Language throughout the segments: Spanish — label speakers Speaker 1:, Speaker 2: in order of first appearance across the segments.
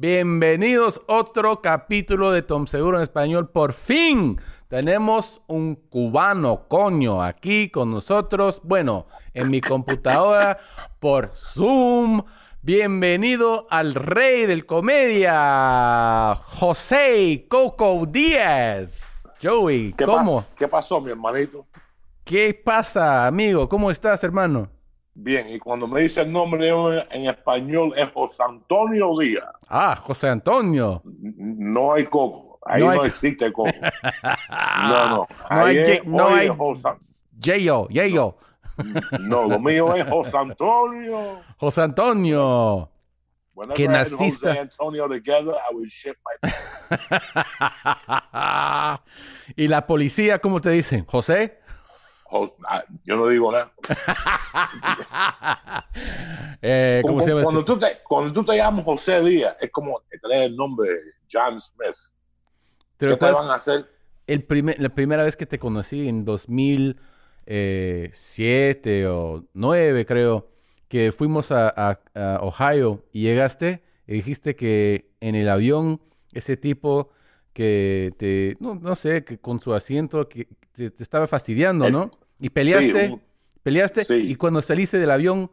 Speaker 1: Bienvenidos a otro capítulo de Tom Seguro en español. Por fin tenemos un cubano, coño, aquí con nosotros. Bueno, en mi computadora por Zoom. Bienvenido al rey del comedia, José Coco Díaz. Joey,
Speaker 2: ¿Qué
Speaker 1: ¿cómo?
Speaker 2: pas- ¿Qué pasó, mi hermanito?
Speaker 1: ¿Qué pasa, amigo? ¿Cómo estás, hermano?
Speaker 2: Bien, y cuando me dice el nombre en, español es José Antonio Díaz.
Speaker 1: Ah, José Antonio.
Speaker 2: No hay coco. Ahí
Speaker 1: No
Speaker 2: existe coco. No, no.
Speaker 1: No hay
Speaker 2: es,
Speaker 1: no
Speaker 2: José-
Speaker 1: Yayo, Yayo.
Speaker 2: No, lo mío es José Antonio.
Speaker 1: José Antonio.
Speaker 2: Whenever
Speaker 1: Que naciste-
Speaker 2: José Antonio together, I would shit my
Speaker 1: y la policía, ¿cómo te dicen? ¿José?
Speaker 2: Ah, Yo no digo nada.
Speaker 1: Eh, ¿Cómo
Speaker 2: Como-
Speaker 1: se llama?
Speaker 2: cuando, tú te, cuando tú te llamas José Díaz, es como tener el nombre de John Smith.
Speaker 1: ¿Te
Speaker 2: ¿Qué te van a hacer?
Speaker 1: el primer- la primera vez que te conocí en 2007 o 9, creo, que fuimos a, a- a Ohio y llegaste y dijiste que en el avión ese tipo que te, no, no sé, que con su asiento que te, te estaba fastidiando,
Speaker 2: El-
Speaker 1: ¿no? Y peleaste,
Speaker 2: Sí, un-
Speaker 1: peleaste
Speaker 2: Sí.
Speaker 1: y cuando saliste del avión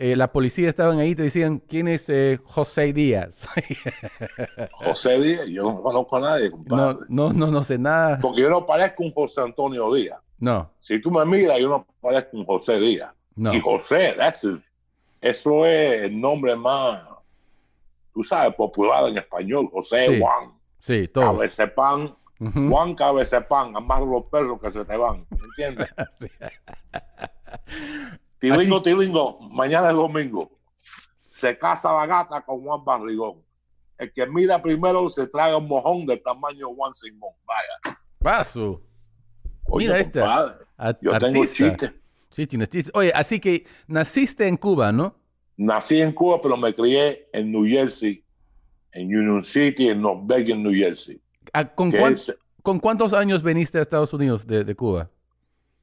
Speaker 1: eh, la policía estaban ahí y te decían, ¿quién es eh, José Díaz?
Speaker 2: José Díaz, yo no conozco a nadie,
Speaker 1: no,
Speaker 2: compadre.
Speaker 1: no, no, no sé nada.
Speaker 2: Porque yo no parezco un José Antonio Díaz.
Speaker 1: No,
Speaker 2: Si tú me miras, yo no parezco un José Díaz.
Speaker 1: no.
Speaker 2: Y José, that's his- eso es el nombre más, tú sabes, popular en español. José
Speaker 1: Sí,
Speaker 2: Juan.
Speaker 1: Sí, todos.
Speaker 2: Cabecepan.
Speaker 1: Ujú.
Speaker 2: Juan Cabecepan. Amarra los perros que se te van. ¿Entiendes? tilingo, tilingo. Mañana es domingo. Se casa la gata con Juan Barrigón. El que mira primero se traga un mojón del tamaño Juan Simón. Vaya.
Speaker 1: Paso.
Speaker 2: Oye,
Speaker 1: Mira este.
Speaker 2: Yo tengo chistes.
Speaker 1: Sí, tienes chiste. Oye, así que naciste en Cuba, ¿no?
Speaker 2: Nací en Cuba, pero me crié en New Jersey, en Union City, en North Bergen, New Jersey.
Speaker 1: ¿A- ¿Con,
Speaker 2: Que
Speaker 1: cuán-
Speaker 2: es
Speaker 1: con cuántos años viniste a Estados Unidos de, de Cuba?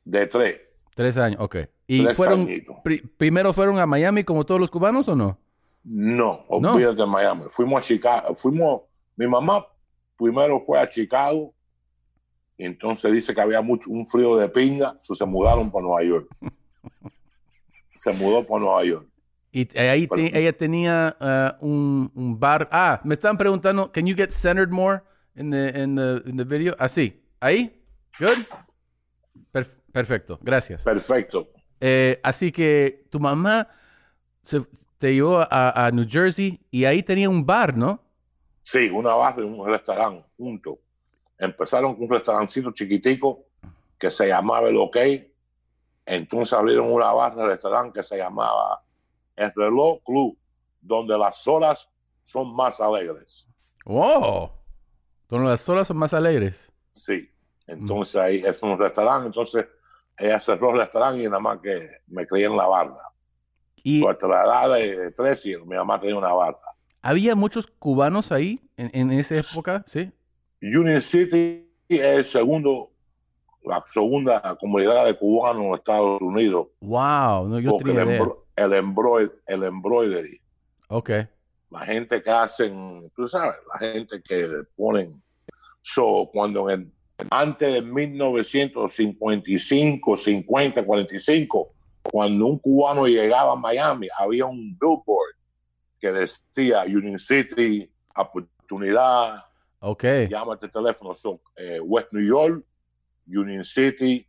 Speaker 2: de tres.
Speaker 1: Tres años, ok. ¿Y
Speaker 2: Tres
Speaker 1: fueron, pri- primero fueron a Miami como todos los cubanos o no?
Speaker 2: No,
Speaker 1: No.
Speaker 2: olvídate de Miami. Fuimos a Chicago. Fuimos, mi mamá primero fue a Chicago. Y entonces dice que había mucho, un frío de pinga. so se mudaron para Nueva York. se mudó para Nueva York.
Speaker 1: Y ahí te- ella tenía ah, un, un bar. Ah, me estaban preguntando, can you get centered more in the, in the, in the video? Así, ahí. Good. Perf- perfecto, gracias.
Speaker 2: Perfecto.
Speaker 1: Eh, así que tu mamá se- te llevó a, a New Jersey y ahí tenía un bar, ¿no?
Speaker 2: Sí, una barra y un restaurante juntos. Empezaron con un restaurancito chiquitico que se llamaba El OK. Entonces abrieron una barra de restaurante que se llamaba El Reloj Club, donde las horas son más alegres.
Speaker 1: ¡Wow! Donde las olas son más alegres.
Speaker 2: Sí. Entonces ahí es un restaurante. Entonces ella cerró el restaurante y nada más que me crié en la barra.
Speaker 1: Y
Speaker 2: So, hasta la edad de 13, mi mamá tenía una barra.
Speaker 1: había muchos cubanos ahí en, en esa época, ¿sí?
Speaker 2: Union City es el segundo, la segunda comunidad de cubanos en Estados Unidos.
Speaker 1: ¡Wow! No, yo
Speaker 2: porque
Speaker 1: tenía idea.
Speaker 2: El, embroid- el embroidery,
Speaker 1: Ok.
Speaker 2: la gente que hacen, tú sabes, la gente que ponen. So, cuando en el- antes de 1955, 50, 45, cuando un cubano llegaba a Miami, había un billboard que decía Union City, oportunidad,
Speaker 1: Ok.
Speaker 2: llama este teléfono, son eh, West New York, Union City,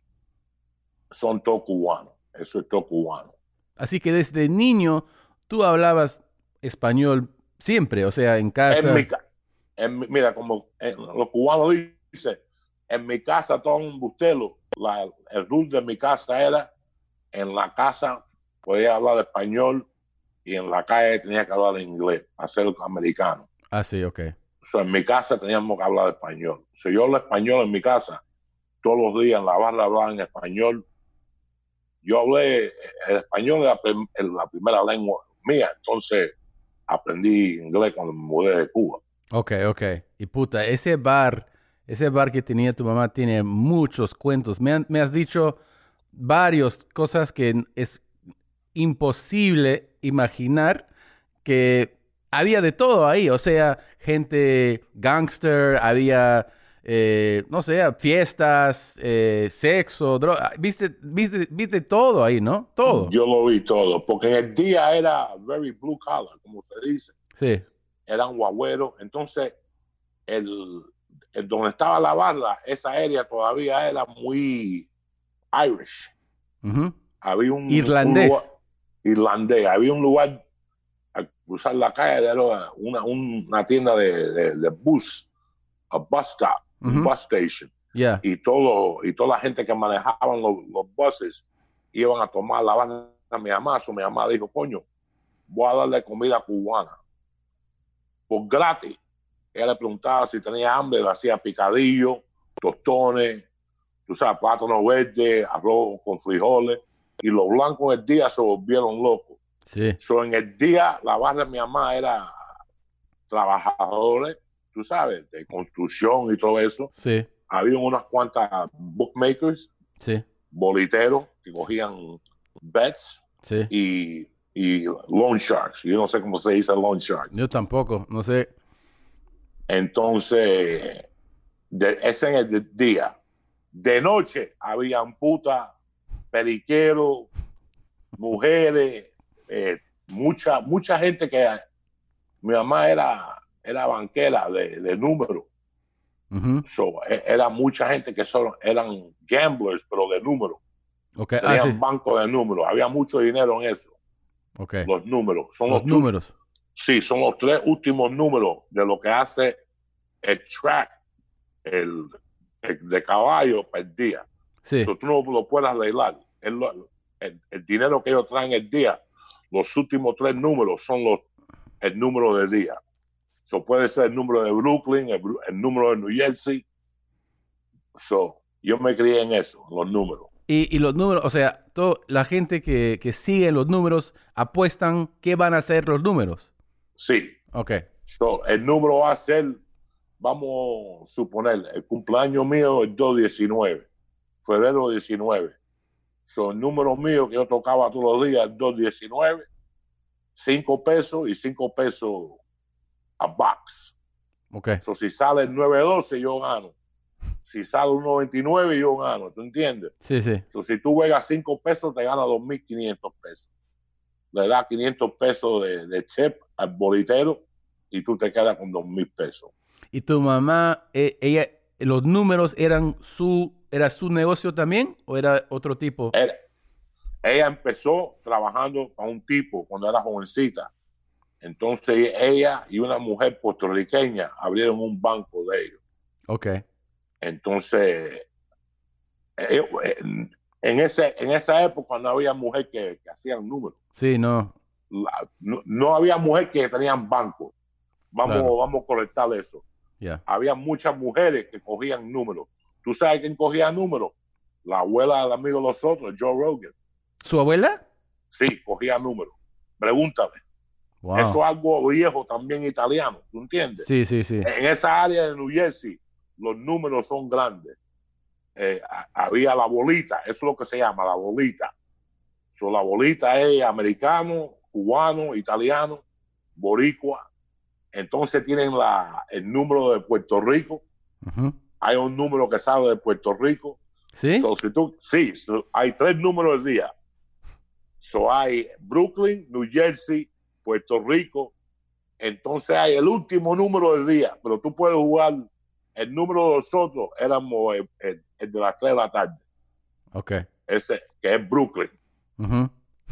Speaker 2: son todos cubanos. Eso es todo cubano.
Speaker 1: Así que desde niño tú hablabas español siempre, o sea, en casa.
Speaker 2: En mi en mi- mira, como eh, los cubanos dicen, en mi casa todo un bustelo. La, el rule de mi casa era, en la casa podía hablar español y en la calle tenía que hablar inglés, hacer americano.
Speaker 1: Ah, sí, ok.
Speaker 2: So, en mi casa teníamos que hablar español. Si yo hablo español en mi casa, todos los días en la barra hablaban en español. Yo hablé el español, era la primera lengua mía, entonces aprendí inglés cuando me mudé de Cuba.
Speaker 1: Ok, ok. Y puta, ese bar, ese bar que tenía tu mamá tiene muchos cuentos. Me, han- has dicho varias cosas que es imposible imaginar que había de todo ahí, o sea, gente gangster, había, eh, no sé, fiestas, eh, sexo, droga, viste, viste, viste todo ahí, ¿no? Todo.
Speaker 2: Yo lo vi todo, porque en el día era very blue collar, como se dice.
Speaker 1: Sí.
Speaker 2: Eran guagüeros, entonces el, el donde estaba la barra, esa área todavía era muy Irish. Había un
Speaker 1: Irlandés.
Speaker 2: un lugar- irlandés. Había un lugar a cruzar la calle, era una, una tienda de, de, de bus, a bus stop, bus station.
Speaker 1: Ya.
Speaker 2: Y todo, y toda la gente que manejaban los, los buses iban a tomar la banda a mi mamá. So, mi mamá dijo, coño, voy a darle comida cubana. Por gratis. Ella le preguntaba si tenía hambre, le hacía picadillo, tostones, tú sabes, plátano verde, arroz con frijoles. Y los blancos en el día se volvieron locos.
Speaker 1: Sí.
Speaker 2: So, en el día, la barra de mi mamá era trabajadores, tú sabes, de construcción y todo eso.
Speaker 1: Sí.
Speaker 2: Había unas cuantas bookmakers,
Speaker 1: Sí.
Speaker 2: boliteros, que cogían bets
Speaker 1: Sí.
Speaker 2: y, y loan sharks. Yo no sé cómo se dice loan sharks.
Speaker 1: Yo tampoco, no sé.
Speaker 2: Entonces, de, ese en el día. De noche habían putas, periqueros, mujeres, eh, mucha, mucha gente que mi mamá era, era banquera de, de números.
Speaker 1: Ujú.
Speaker 2: So, e- era mucha gente que solo eran gamblers, pero de números.
Speaker 1: Ok. Ah,
Speaker 2: Tenían
Speaker 1: sí.
Speaker 2: banco de números. Había mucho dinero en eso. Los números. Son
Speaker 1: Los
Speaker 2: los,
Speaker 1: números.
Speaker 2: Sí, son los tres últimos números de lo que hace el track, el, el de caballo per día.
Speaker 1: Sí.
Speaker 2: So, tú no lo puedes arreglar. Es lo- el, el dinero que ellos traen el día, los últimos tres números son los, el número del día. So, puede ser el número de Brooklyn, el, número de New Jersey. So, yo me crié en eso, en los números.
Speaker 1: Y, y los números, o sea, todo, la gente que, que sigue los números apuestan qué van a ser los números.
Speaker 2: Sí,
Speaker 1: Ok.
Speaker 2: So, el número va a ser, vamos a suponer, el cumpleaños mío es 219, febrero 19. So, el número mío que yo tocaba todos los días es 219, 5 pesos y 5 pesos a box.
Speaker 1: Ok.
Speaker 2: So, si sale el 912, yo gano. Si sale un 99, yo gano. ¿Tú entiendes?
Speaker 1: Sí, sí.
Speaker 2: So, si tú juegas 5 pesos, te ganas 2.500 pesos. Le das 500 pesos de, de chip al bolitero y tú te quedas con 2.000 pesos.
Speaker 1: ¿Y tu mamá, eh, ella, los números eran su, era su negocio también o era otro tipo?
Speaker 2: Era- ella empezó trabajando para un tipo cuando era jovencita. Entonces ella y una mujer puertorriqueña abrieron un banco de ellos.
Speaker 1: Ok.
Speaker 2: Entonces, ellos, en, en ese, en esa época no había mujer que, que hacían números.
Speaker 1: Sí, no.
Speaker 2: La- no, no había mujer que tenían banco. Vamos,
Speaker 1: Claro.
Speaker 2: vamos a conectar eso.
Speaker 1: Ya.
Speaker 2: Había muchas mujeres que cogían números. ¿Tú sabes quién cogía números? La abuela del amigo de nosotros, Joe Rogan.
Speaker 1: ¿Su abuela?
Speaker 2: Sí, cogía números. Pregúntame.
Speaker 1: Wow.
Speaker 2: Eso es algo viejo también italiano, ¿tú entiendes?
Speaker 1: Sí, sí, sí.
Speaker 2: En esa área de New Jersey, los números son grandes. Eh, a- había la bolita, eso es lo que se llama, la bolita. So, la bolita es americano, cubano, italiano, boricua. Entonces tienen la, el número de Puerto Rico. Hay un número que sale de Puerto Rico.
Speaker 1: ¿Sí?
Speaker 2: So, si tú, sí, so, hay tres números al día. So, hay Brooklyn, New Jersey, Puerto Rico. Entonces hay el último número del día, pero tú puedes jugar el número de nosotros, éramos el, el- el de las 3 de la tarde,
Speaker 1: Ok.
Speaker 2: ese que es Brooklyn.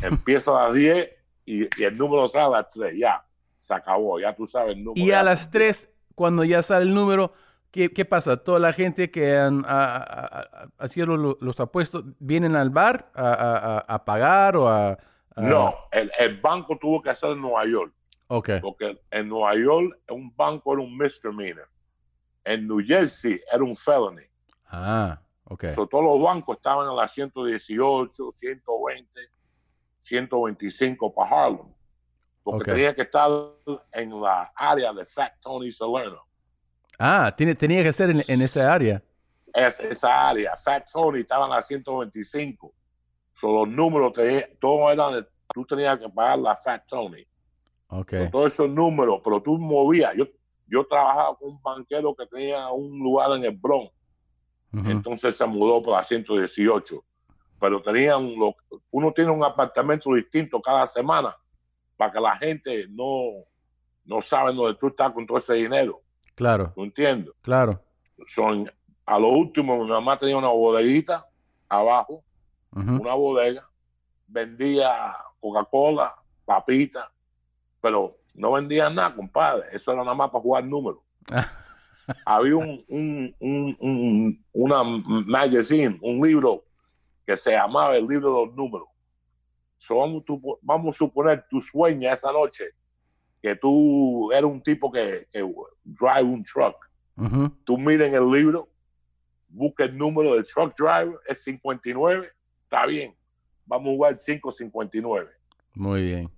Speaker 2: Empieza a las 10 y, y el número sale a las 3, ya, se acabó, ya tú sabes el número.
Speaker 1: Y a las 3, cuando ya sale el número, ¿qué, qué pasa? Toda la gente que han a- a- a- hacían lo- los apuestos, ¿vienen al bar a, a- a- a pagar o a...? A-
Speaker 2: No, el, el banco tuvo que hacer en Nueva York.
Speaker 1: Ok.
Speaker 2: porque en Nueva York un banco era un misdemeanor. En New Jersey era un felony.
Speaker 1: Ah, ok.
Speaker 2: So, todos los bancos estaban a las 118, 120, 125 para Harlem. Porque
Speaker 1: Ok.
Speaker 2: tenía que estar en la área de Fat Tony Salerno.
Speaker 1: Ah, tiene, tenía que ser en, en esa área.
Speaker 2: Es, esa área, Fat Tony estaba en la 125. So, los números, te, todos eran de, tú tenías que pagar la Fat Tony.
Speaker 1: Ok.
Speaker 2: Son todos esos números, pero tú movías. Yo, yo trabajaba con un banquero que tenía un lugar en el Bronx, entonces se mudó para la 118. Pero tenían, lo- uno tiene un apartamento distinto cada semana para que la gente no, no sabe dónde tú estás con todo ese dinero.
Speaker 1: Claro,
Speaker 2: ¿Tú entiendes?
Speaker 1: claro.
Speaker 2: Son, a lo último, mi mamá tenía una bodeguita abajo, Una bodega, vendía Coca-Cola, papita, pero no vendía nada, compadre. Eso era nada más para jugar números. Había un, un, un, un- una magazine, un libro que se llamaba el libro de los números. So, vamos, vamos a suponer tu sueña esa noche que tú eres un tipo que, que drive un truck.
Speaker 1: Ujú.
Speaker 2: Tú miras en el libro, busca el número del truck driver, es 59, está bien. Vamos a jugar 559.
Speaker 1: Muy bien.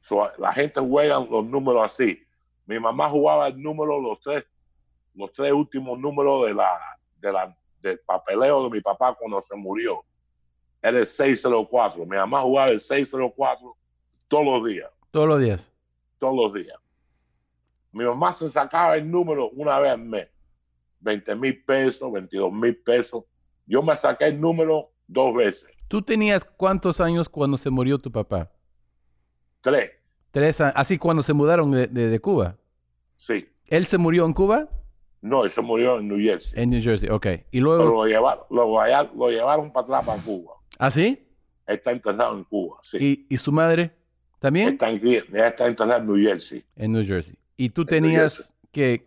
Speaker 2: So, la gente juega los números así. Mi mamá jugaba el número, los tres, los tres últimos números de la, de la, del papeleo de mi papá cuando se murió. Era el 604. Mi mamá jugaba el 604 todos los días,
Speaker 1: Todos los días.
Speaker 2: todos los días. Mi mamá se sacaba el número una vez al mes. 20 mil pesos, 22 mil pesos. Yo me saqué el número dos veces.
Speaker 1: ¿Tú tenías cuántos años cuando se murió tu papá?
Speaker 2: Tres,
Speaker 1: Tres años. Así cuando se mudaron de, de- de Cuba.
Speaker 2: sí.
Speaker 1: ¿Él se murió en Cuba?
Speaker 2: No, eso murió en New Jersey.
Speaker 1: En New Jersey, ok. Y
Speaker 2: Pero
Speaker 1: luego...
Speaker 2: lo llevaron, lo, allá- lo llevaron para atrás para Cuba.
Speaker 1: ¿Ah, sí?
Speaker 2: Está enterrado en Cuba, sí.
Speaker 1: ¿Y, y su madre también?
Speaker 2: Está, en, está enterrado en New Jersey.
Speaker 1: En New Jersey. ¿Y tú tenías que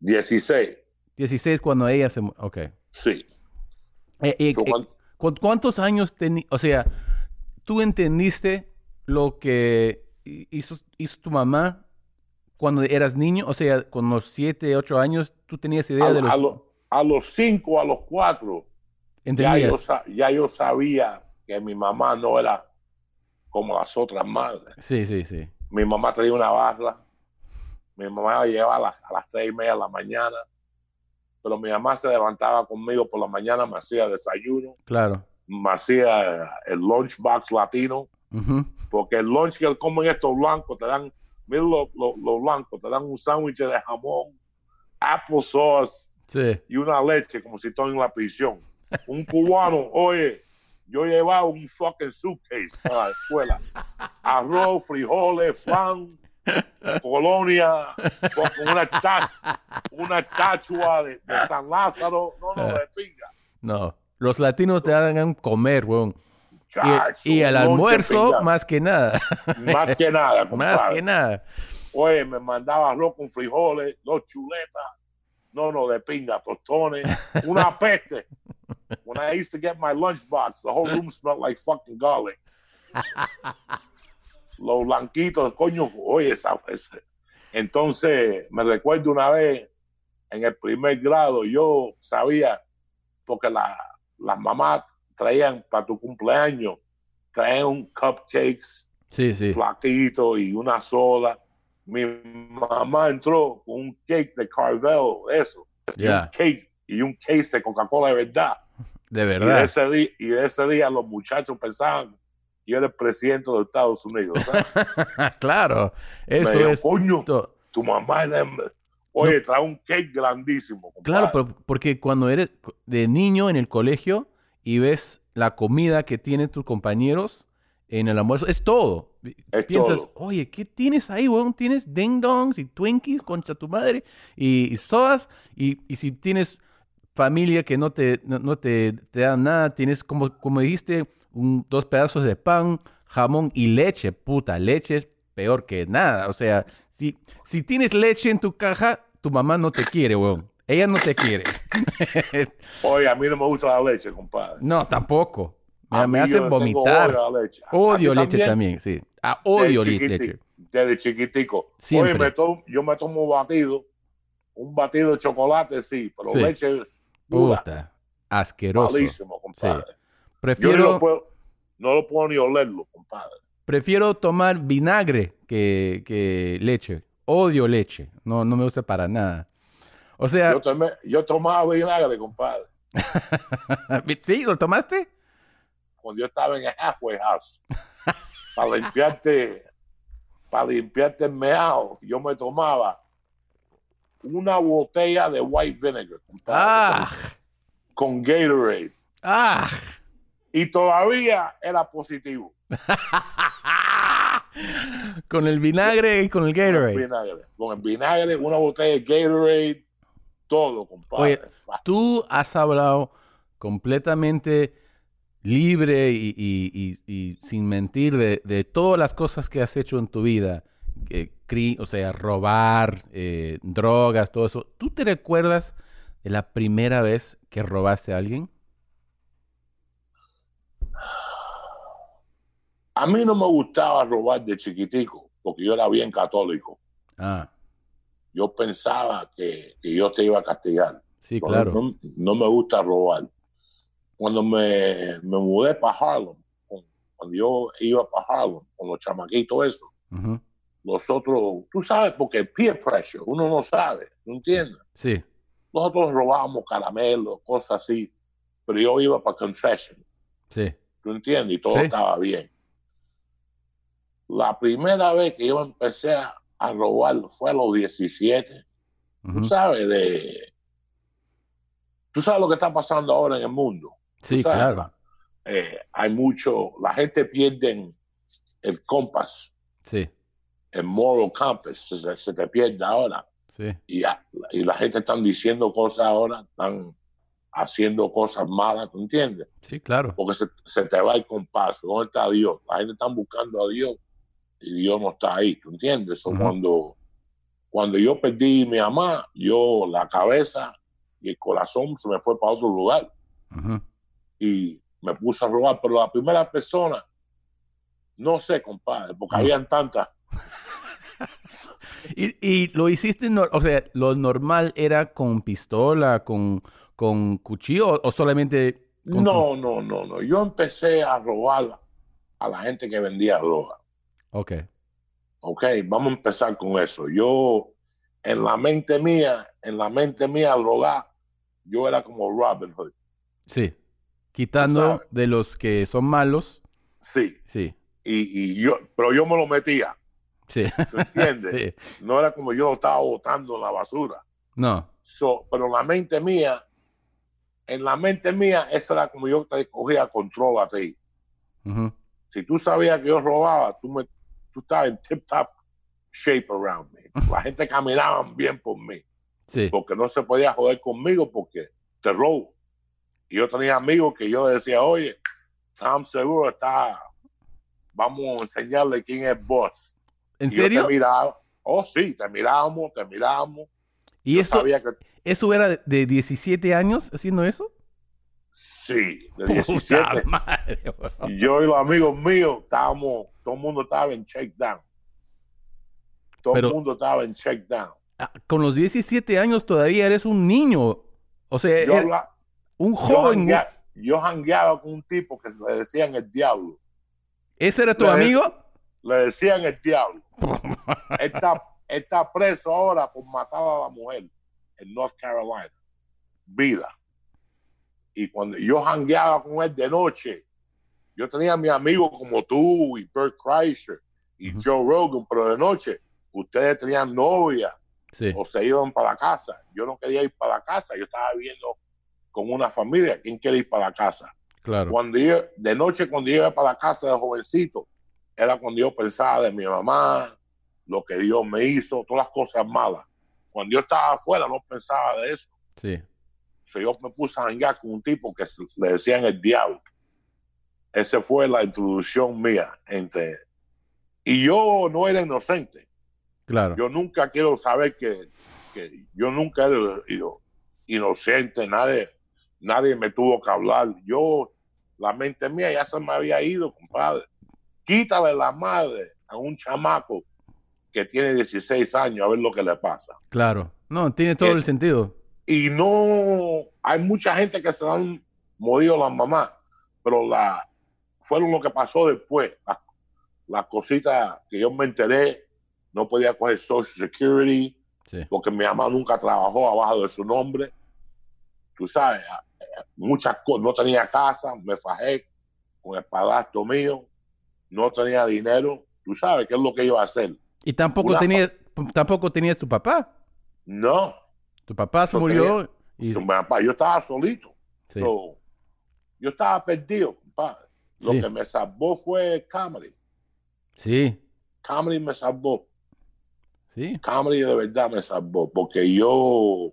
Speaker 2: 16,
Speaker 1: 16 cuando ella se murió? Ok.
Speaker 2: Sí.
Speaker 1: eh,
Speaker 2: So,
Speaker 1: eh, ¿cu- ¿Cuántos años tenías? O sea, ¿tú entendiste lo que hi- hizo, hizo tu mamá cuando eras niño? O sea, con los 7, 8 años, ¿tú tenías idea
Speaker 2: a,
Speaker 1: de los...
Speaker 2: a lo- a los 5, a los 4, ya yo, ya yo sabía que mi mamá no era como las otras madres.
Speaker 1: Sí, sí, sí.
Speaker 2: Mi mamá tenía una barra. Mi mamá la llevaba a las, a las 3 y media de la mañana. Pero mi mamá se levantaba conmigo por la mañana, me hacía desayuno,
Speaker 1: Claro.
Speaker 2: me hacía el lunchbox latino. Porque el lunch que comen estos blancos te dan, mira los los- los blancos, te dan un sándwich de jamón, applesauce
Speaker 1: Sí.
Speaker 2: y una leche como si estuvieran en la prisión. Un cubano, oye, yo llevaba un fucking suitcase para la escuela. Arroz, frijoles, flan, colonia, con una, una estatua de, de San Lázaro. No, no, de pinga.
Speaker 1: No. Los latinos te hagan comer, weón.
Speaker 2: Chacho,
Speaker 1: Y, y el almuerzo,
Speaker 2: pinga.
Speaker 1: más que nada.
Speaker 2: más que nada,
Speaker 1: más
Speaker 2: compadre.
Speaker 1: que nada.
Speaker 2: Oye, me mandaba arroz con frijoles, dos chuletas, no, no, de pinga, tostones, una peste. When I used to get my lunchbox, the whole room smelled like fucking garlic. Los blanquitos, coño, oye, esa esa- Entonces, me recuerdo una vez en el primer grado, yo sabía, porque la- las mamás traían para tu cumpleaños, traían cupcakes,
Speaker 1: Sí, sí.
Speaker 2: flaquito y una soda. Mi mamá entró con un cake de Carvel, eso. Y un cake y un case de Coca-Cola de verdad.
Speaker 1: De
Speaker 2: Y de,
Speaker 1: verdad.
Speaker 2: ese día, y de ese día los muchachos pensaban yo era el presidente de Estados Unidos. ¿sabes?
Speaker 1: claro. Eso
Speaker 2: dijo,
Speaker 1: es.
Speaker 2: coño,
Speaker 1: to-
Speaker 2: tu mamá era... Oye, trae un cake grandísimo.
Speaker 1: Claro,
Speaker 2: compadre".
Speaker 1: pero porque cuando eres de niño en el colegio y ves la comida que tienen tus compañeros en el almuerzo, es todo.
Speaker 2: Es
Speaker 1: Piensas,
Speaker 2: todo.
Speaker 1: oye, ¿qué tienes ahí, weón? Tienes ding dongs y Twinkies, concha tu madre, y, y sodas, y, y si tienes familia que no te, no, no te, te dan nada, tienes, como, como dijiste, un- dos pedazos de pan, jamón y leche. Puta, leche es peor que nada. O sea, si, si tienes leche en tu caja, tu mamá no te quiere, weón. Ella no te quiere.
Speaker 2: Oye, a mí no me gusta la leche, compadre.
Speaker 1: no, tampoco. Me, me
Speaker 2: mí yo
Speaker 1: hace
Speaker 2: le tengo
Speaker 1: vomitar.
Speaker 2: leche. ¿A ti
Speaker 1: Odio leche también, sí. Ah, odio
Speaker 2: Desde
Speaker 1: leche.
Speaker 2: Desde chiquitico.
Speaker 1: Siempre.
Speaker 2: Oye, me tomo- yo me tomo batido, un batido de chocolate, sí, pero
Speaker 1: Sí.
Speaker 2: leche es
Speaker 1: Puta. Asqueroso.
Speaker 2: malísimo, compadre. Yo
Speaker 1: Prefiero,
Speaker 2: lo puedo, no lo puedo ni olerlo, compadre.
Speaker 1: prefiero tomar vinagre que, que leche. Odio leche. No, no me gusta para nada. O sea,
Speaker 2: Yo, tomé, yo tomaba vinagre, compadre,
Speaker 1: ¿sí? ¿Lo tomaste?
Speaker 2: cuando yo estaba en el halfway house, para limpiarte para limpiarte el meado, yo me tomaba una botella de white vinegar compadre,
Speaker 1: Ah,
Speaker 2: con, con Gatorade.
Speaker 1: ah.
Speaker 2: Y todavía era positivo.
Speaker 1: con el vinagre y con el
Speaker 2: Con el
Speaker 1: Gatorade.
Speaker 2: vinagre. Con el vinagre, una botella de Gatorade, todo, compadre.
Speaker 1: Oye, Tú has hablado completamente libre y, y- y- y sin mentir de, de todas las cosas que has hecho en tu vida. eh, cri- o sea, robar, eh, drogas, todo eso. ¿Tú te recuerdas de la primera vez que robaste a alguien?
Speaker 2: A mí no me gustaba robar de chiquitico, porque yo era bien católico.
Speaker 1: Ah,
Speaker 2: Yo pensaba que, que yo te iba a castigar.
Speaker 1: sí, claro.
Speaker 2: No, no me gusta robar. Cuando me, me mudé para Harlem, cuando yo iba para Harlem con los chamaquitos, eso,
Speaker 1: Ujú.
Speaker 2: los otros, tú sabes, porque peer pressure, uno no sabe, ¿no entiendes?
Speaker 1: Sí,
Speaker 2: Nosotros robábamos caramelos, cosas así, pero yo iba para confession,
Speaker 1: sí.
Speaker 2: ¿tú entiendes? Y todo
Speaker 1: Sí.
Speaker 2: estaba bien. La primera vez que yo empecé a, a robar fue a los 17. Tú
Speaker 1: Ujú.
Speaker 2: sabes de... Tú sabes lo que está pasando ahora en el mundo.
Speaker 1: Sí, claro.
Speaker 2: Eh, hay mucho... La gente pierde el compás,
Speaker 1: Sí,
Speaker 2: el moral compass, se, se te pierde ahora.
Speaker 1: sí.
Speaker 2: Y, a- y la gente están diciendo cosas ahora, están haciendo cosas malas, ¿tú entiendes?
Speaker 1: Sí, claro.
Speaker 2: Porque se, se te va el compás. ¿Dónde está Dios? La gente está buscando a Dios y Dios no está ahí, ¿tú entiendes? So, cuando, cuando yo perdí mi mamá, yo la cabeza y el corazón se me fue para otro lugar y me puse a robar. Pero la primera persona, no sé, compadre, porque habían tantas.
Speaker 1: Y, y lo hiciste, nor- o sea, lo normal era con pistola, con, con cuchillo o, o solamente con
Speaker 2: No, no, no, no. Yo empecé a robar a la gente que vendía droga.
Speaker 1: Ok,
Speaker 2: Ok, vamos a empezar con eso. Yo, en la mente mía, en la mente mía, al rogar, yo era como Robin Hood.
Speaker 1: sí. Quitando de los que son malos,
Speaker 2: Sí,
Speaker 1: sí,
Speaker 2: y, y yo, pero yo me lo metía,
Speaker 1: sí,
Speaker 2: ¿tú entiendes?
Speaker 1: sí.
Speaker 2: No era como yo lo estaba botando en la basura.
Speaker 1: No,
Speaker 2: So, pero en la mente mía, en la mente mía, esa era como yo te cogía control a ti. Si tú sabías que yo robaba, tú, me, tú estabas en tip top shape around me. La gente caminaba bien por mí.
Speaker 1: sí,
Speaker 2: porque no se podía joder conmigo porque te robo. Y yo tenía amigos que yo decía, oye, Tom seguro está, vamos a enseñarle quién es boss.
Speaker 1: ¿En
Speaker 2: Y yo
Speaker 1: serio?
Speaker 2: te miraba, oh sí, te mirábamos, te mirábamos.
Speaker 1: ¿Y
Speaker 2: Yo
Speaker 1: esto,
Speaker 2: sabía que
Speaker 1: eso era de- de 17 años haciendo eso?
Speaker 2: sí, de
Speaker 1: Puta
Speaker 2: 17.
Speaker 1: madre,
Speaker 2: yo y los amigos míos estábamos, todo el mundo estaba en check down. Todo el mundo estaba en check down.
Speaker 1: Ah, Con los 17 años todavía eres un niño. O sea,
Speaker 2: Yo,
Speaker 1: un joven.
Speaker 2: yo jangueaba con un tipo que le decían el diablo.
Speaker 1: ¿Ese era tu amigo?
Speaker 2: Le decían el diablo. Está, está preso ahora por matar a la mujer en North Carolina. Vida. Y cuando yo jangueaba con él de noche, yo tenía a mis amigos como tú y Bert Kreischer y. Joe Rogan, pero de noche ustedes tenían novia
Speaker 1: Sí,
Speaker 2: o se iban para la casa. Yo no quería ir para la casa, yo estaba viviendo con una familia. ¿Quién quiere ir para la casa?
Speaker 1: claro.
Speaker 2: Cuando yo, de noche, cuando yo iba para la casa de jovencito, era cuando yo pensaba de mi mamá, lo que Dios me hizo, todas las cosas malas. Cuando yo estaba afuera, no pensaba de eso.
Speaker 1: Sí,
Speaker 2: yo me puse a janguear con un tipo que le decían el diablo. Esa fue la introducción mía. Entre... Y yo no era inocente.
Speaker 1: claro.
Speaker 2: Yo nunca quiero saber que, que yo nunca sido inocente, nadie, nadie me tuvo que hablar. Yo, la mente mía ya se me había ido, compadre. Quítale la madre a un chamaco que tiene 16 años a ver lo que le pasa.
Speaker 1: Claro. No, tiene todo
Speaker 2: Eh,
Speaker 1: el sentido.
Speaker 2: Y no, hay mucha gente que se han morido las mamás, pero la, fueron lo que pasó después. Las las cositas que yo me enteré, no podía coger Social Security,
Speaker 1: Sí.
Speaker 2: porque mi mamá nunca trabajó abajo de su nombre. Tú sabes, muchas cosas. No tenía casa, me fajé con el padrastro mío, no tenía dinero. Tú sabes qué es lo que iba a hacer.
Speaker 1: Y tampoco
Speaker 2: Una
Speaker 1: tenías, tampoco tenías tu papá.
Speaker 2: No,
Speaker 1: Tu papá se murió. Y,
Speaker 2: su papá, yo estaba solito.
Speaker 1: Sí.
Speaker 2: So, yo estaba perdido, compadre. Lo
Speaker 1: Sí.
Speaker 2: que me salvó fue comedy.
Speaker 1: sí,
Speaker 2: Comedy me salvó.
Speaker 1: sí.
Speaker 2: Comedy de verdad me salvó. Porque yo.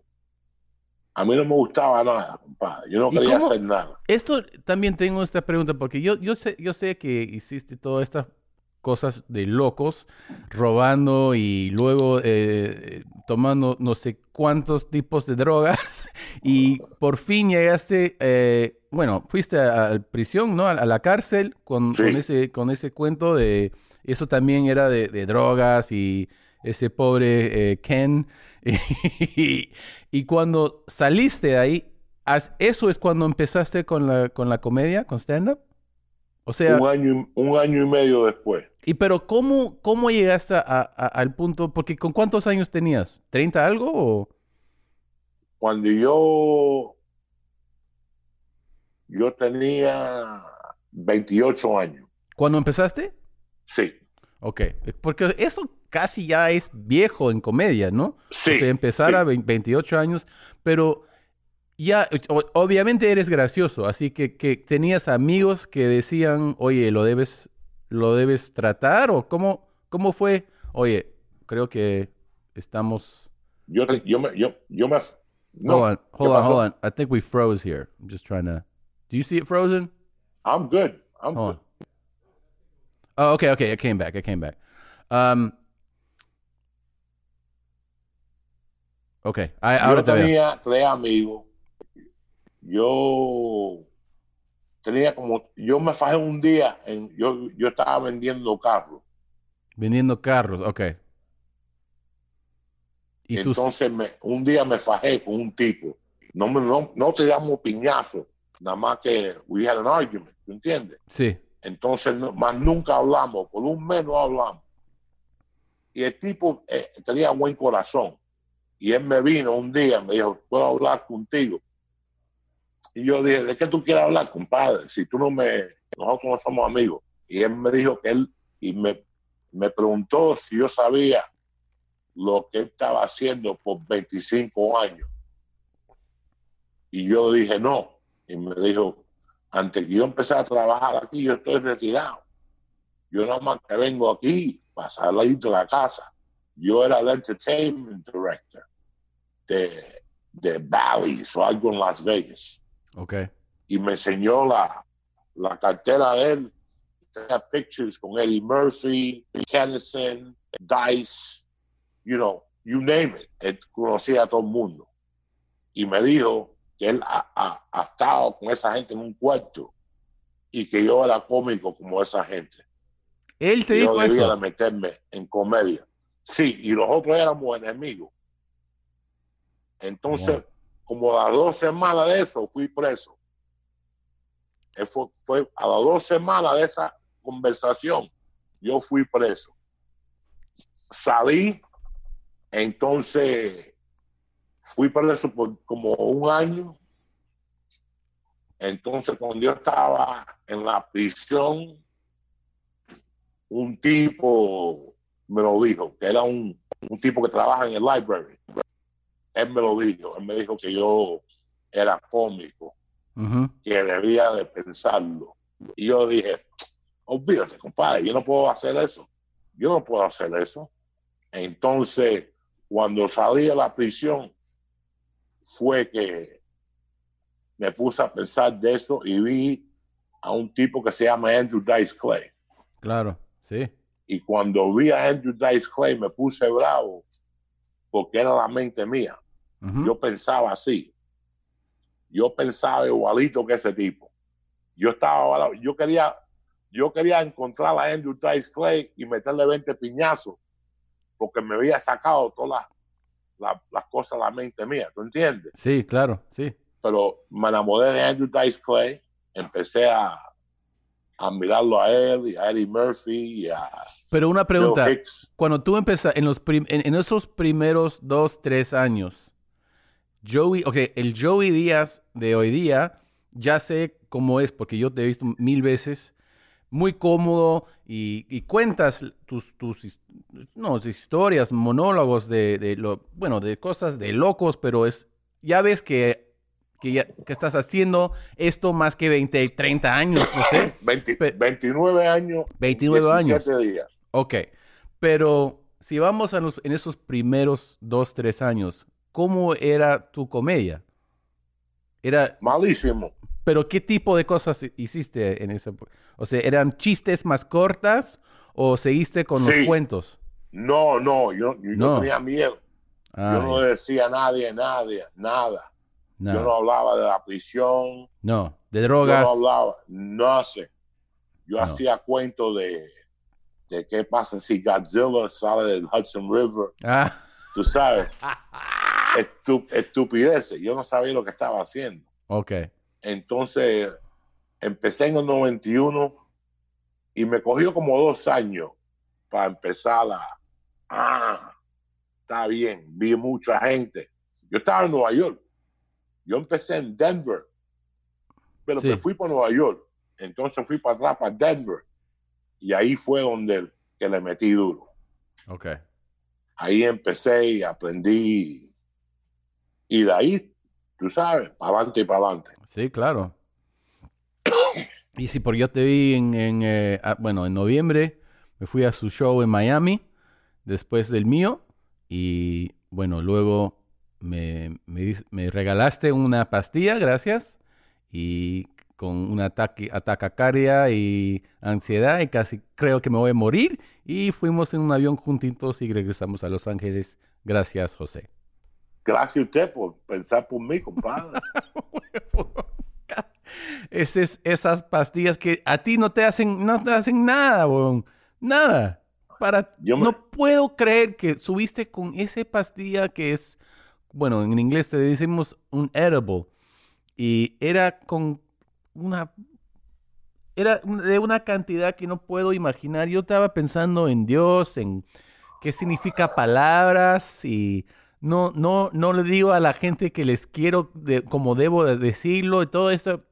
Speaker 2: A mí no me gustaba nada, compadre. Yo no
Speaker 1: ¿Y
Speaker 2: quería
Speaker 1: cómo-
Speaker 2: hacer nada.
Speaker 1: Esto también tengo esta pregunta porque yo, yo sé, yo sé que hiciste todas estas cosas de locos, robando y luego eh, tomando no sé cuántos tipos de drogas y por fin llegaste, eh, bueno, fuiste a, a prisión, ¿no? A, a la cárcel con,
Speaker 2: Sí.
Speaker 1: con ese, con ese cuento de, eso también era de, de drogas y ese pobre eh, Ken. Y, y cuando saliste de ahí, ¿As- ¿Eso es cuando empezaste con la, con la comedia, con stand-up? O sea,
Speaker 2: Un año, y- un año y medio después.
Speaker 1: y pero ¿cómo, cómo llegaste a- a- al punto? Porque ¿con cuántos años tenías? ¿30 algo o...?
Speaker 2: Cuando yo. Yo tenía 28 años.
Speaker 1: ¿Cuándo empezaste?
Speaker 2: Sí.
Speaker 1: Ok, porque eso casi ya es viejo en comedia, ¿no?
Speaker 2: Sí.
Speaker 1: O sea, empezar
Speaker 2: sí.
Speaker 1: a 20 28 años, pero ya, obviamente eres gracioso, así que, que tenías amigos que decían, oye, lo debes, lo debes tratar, o cómo, cómo fue, oye, creo que estamos.
Speaker 2: Yo, yo me. Yo, yo me no,
Speaker 1: hold on,
Speaker 2: ¿qué
Speaker 1: hold on, hold on. I think we froze here. I'm just trying to. Do you see it frozen?
Speaker 2: I'm good. I'm
Speaker 1: Hold
Speaker 2: good.
Speaker 1: on. Oh, okay, okay. I came back. I came back. Um. Okay, I,
Speaker 2: Yo
Speaker 1: ahora te veo.
Speaker 2: tenía tres amigos. Yo tenía como. Yo me fajé un día. En, yo, yo estaba vendiendo carros.
Speaker 1: Vendiendo carros, ok. Y tú,
Speaker 2: Entonces, me, un día me fajé con un tipo. No, me, no, no te damos piñazo. Nada más que we had an argument. ¿Tú entiendes?
Speaker 1: sí,
Speaker 2: Entonces, no- más nunca hablamos, por un mes no hablamos. Y el tipo eh, tenía buen corazón. Y él me vino un día, me dijo, ¿puedo hablar contigo? Y yo dije, ¿de qué tú quieres hablar, compadre? Si tú no me, nosotros no somos amigos. Y él me dijo que él, y me, me preguntó si yo sabía lo que él estaba haciendo por 25 años. Y yo dije, no. Y me dijo, antes que yo empecé a trabajar aquí, yo estoy retirado. Yo nada más que vengo aquí para salir de la casa. Yo era el entertainment director de, de Bally's o algo en Las Vegas.
Speaker 1: Ok.
Speaker 2: Y me enseñó la, la cartera de él. Tenía pictures con Eddie Murphy, Kennison, Dice, you know, you name it. Él conocía a todo el mundo. Y me dijo que él ha, ha- ha estado con esa gente en un cuarto y que yo era cómico como esa gente.
Speaker 1: Él te
Speaker 2: yo
Speaker 1: dijo
Speaker 2: debía
Speaker 1: eso.
Speaker 2: de meterme en comedia. Sí, y nosotros éramos enemigos. Entonces,
Speaker 1: Wow.
Speaker 2: Como a las dos semanas de eso, fui preso. Fue a las dos semanas de esa conversación, yo fui preso. Salí, entonces fui preso por como un año. Entonces, cuando yo estaba en la prisión, un tipo me lo dijo, que era un, un tipo que trabaja en el library. Él me lo dijo, él me dijo que yo era cómico, que debía de pensarlo. Y yo dije, olvídate, compadre, yo no puedo hacer eso. Yo no puedo hacer eso. Entonces, cuando salí de la prisión, fue que me puse a pensar de eso y vi a un tipo que se llama Andrew Dice Clay.
Speaker 1: Claro, sí.
Speaker 2: Y cuando vi a Andrew Dice Clay me puse bravo porque era la mente mía. Yo pensaba así. Yo pensaba igualito que ese tipo. Yo estaba, yo quería, yo quería encontrar a Andrew Dice Clay y meterle 20 piñazos porque me había sacado todas las, las, las cosas de la mente mía. ¿Tú entiendes?
Speaker 1: Sí, claro, sí.
Speaker 2: Pero me enamoré de Andrew Dice Clay. Empecé a, a mirarlo a él y a Eddie Murphy y a
Speaker 1: Pero una pregunta. Cuando tú empezaste, en, los en esos primeros dos, tres años, Joey, ok, el Joey Díaz de hoy día, ya sé cómo es, porque yo te he visto mil veces, muy cómodo y, y cuentas tus, tus, no, historias, monólogos de, de lo, bueno, de cosas de locos, pero es, ya ves que, que, ya, que estás haciendo esto más que 20, 30 años, no sé.
Speaker 2: 20
Speaker 1: Pe-
Speaker 2: 29 años.
Speaker 1: 29 años.
Speaker 2: 17 días.
Speaker 1: Ok, pero si vamos a los, en esos primeros dos, tres años, ¿cómo era tu comedia? Era,
Speaker 2: Malísimo.
Speaker 1: pero ¿qué tipo de cosas hiciste en ese? O sea, ¿eran chistes más cortas o seguiste con los
Speaker 2: Sí.
Speaker 1: cuentos?
Speaker 2: No, no, yo, yo
Speaker 1: No.
Speaker 2: tenía miedo. Yo no le decía a nadie, nadie, nada.
Speaker 1: no,
Speaker 2: Yo no hablaba de la prisión.
Speaker 1: no, de
Speaker 2: Yo
Speaker 1: drogas.
Speaker 2: no hablaba, no sé. Yo
Speaker 1: No.
Speaker 2: hacía cuentos de, de qué pasa si Godzilla sale del Hudson River.
Speaker 1: Ah,
Speaker 2: Tú sabes, estu- estupideces. Yo no sabía lo que estaba haciendo.
Speaker 1: ok,
Speaker 2: Entonces, empecé en el 91 y me cogió como dos años para empezar a... Ah, está bien, vi mucha gente. Yo estaba en Nueva York. Yo empecé en Denver, pero
Speaker 1: Sí.
Speaker 2: me fui para Nueva York. Entonces fui para atrás, para Denver. Y ahí fue donde que le metí duro.
Speaker 1: ok.
Speaker 2: Ahí empecé y aprendí. Y de ahí, tú sabes, para adelante y para adelante.
Speaker 1: Sí, claro. Y sí, porque yo te vi en, en, eh, ah, bueno, en noviembre, me fui a su show en Miami, después del mío, y bueno, luego me, me, regalaste una pastilla, gracias, y con un ataque, atacacardia y ansiedad, y casi creo que me voy a morir, y fuimos en un avión juntitos y regresamos a Los Ángeles. Gracias, José.
Speaker 2: Gracias a usted por pensar por mí, compadre.
Speaker 1: Esas, esas pastillas que a ti no te hacen, no te hacen nada, weón. Nada. Para,
Speaker 2: Yo me-
Speaker 1: No puedo creer que subiste con esa pastilla que es, bueno, en inglés te decimos un edible. Y era con una... Era de una cantidad que no puedo imaginar. Yo estaba pensando en Dios, en qué significa palabras y no, no, no le digo a la gente que les quiero de- como debo de decirlo y todo esto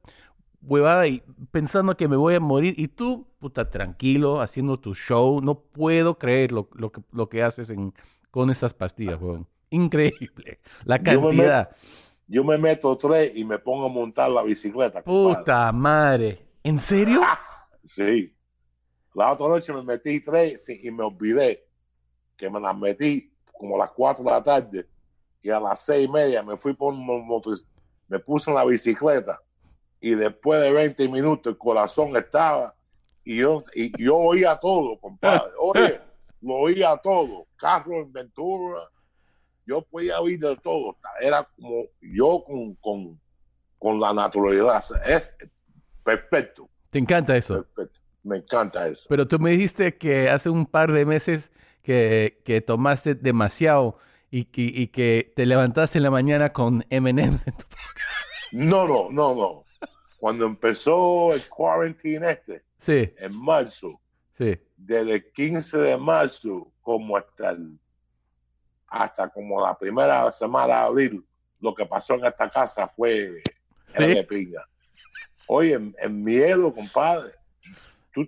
Speaker 1: huevada y pensando que me voy a morir y tú, puta, tranquilo, haciendo tu show, no puedo creer lo, lo que, lo que haces en, con esas pastillas, weón. Increíble. La
Speaker 2: Yo me
Speaker 1: cantidad.
Speaker 2: Yo me meto tres y me pongo a montar la bicicleta. compadre.
Speaker 1: Puta madre. ¿En serio?
Speaker 2: Sí. La otra noche me metí tres y me olvidé que me las metí como a las cuatro de la tarde y a las seis y media me fui por un motor, me puse en la bicicleta y después de 20 minutos el corazón estaba y yo, y yo oía todo, compadre. Oye, lo oía todo. Carro en Ventura, yo podía oír de todo. Era como yo con, con, con la naturaleza. Es perfecto,
Speaker 1: Te encanta eso.
Speaker 2: perfecto. Me encanta eso.
Speaker 1: Pero tú me dijiste que hace un par de meses que, que tomaste demasiado y, que- y que te levantaste en la mañana con M&M's en tu
Speaker 2: No, no, no, no. Cuando empezó el quarantine este,
Speaker 1: Sí,
Speaker 2: en marzo,
Speaker 1: sí.
Speaker 2: desde el 15 de marzo como hasta el- hasta como la primera semana de abril, lo que pasó en esta casa fue era
Speaker 1: ¿Sí?
Speaker 2: de pinga. Oye, en, en miedo, compadre. Tú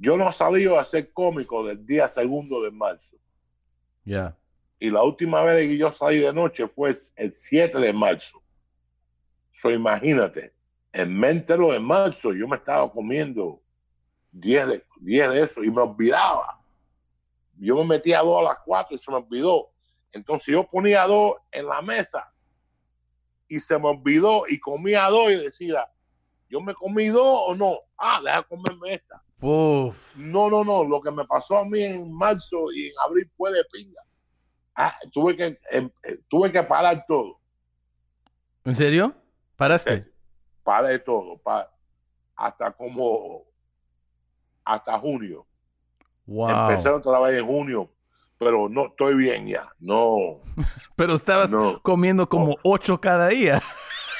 Speaker 2: yo no salí a ser cómico del día segundo de marzo.
Speaker 1: Ya.
Speaker 2: Y la última vez que yo salí de noche fue el 7 de marzo. So, imagínate, en Mentero de marzo yo me estaba comiendo 10 de, 10 de eso y me olvidaba. Yo me metía a dos a las 4 y se me olvidó. Entonces yo ponía dos en la mesa y se me olvidó y comía dos y decía, yo me comí dos o no. Ah, deja comerme esta.
Speaker 1: Uf.
Speaker 2: No, no, no. Lo que me pasó a mí en marzo y en abril fue de pinga. Ah, tuve que em, eh, tuve que parar todo.
Speaker 1: ¿En serio? ¿Paraste?
Speaker 2: Paré todo. pa- hasta como hasta junio.
Speaker 1: Wow.
Speaker 2: Empecé otra vez en junio, pero no estoy bien ya. No,
Speaker 1: Pero estabas
Speaker 2: no.
Speaker 1: comiendo como ocho cada día.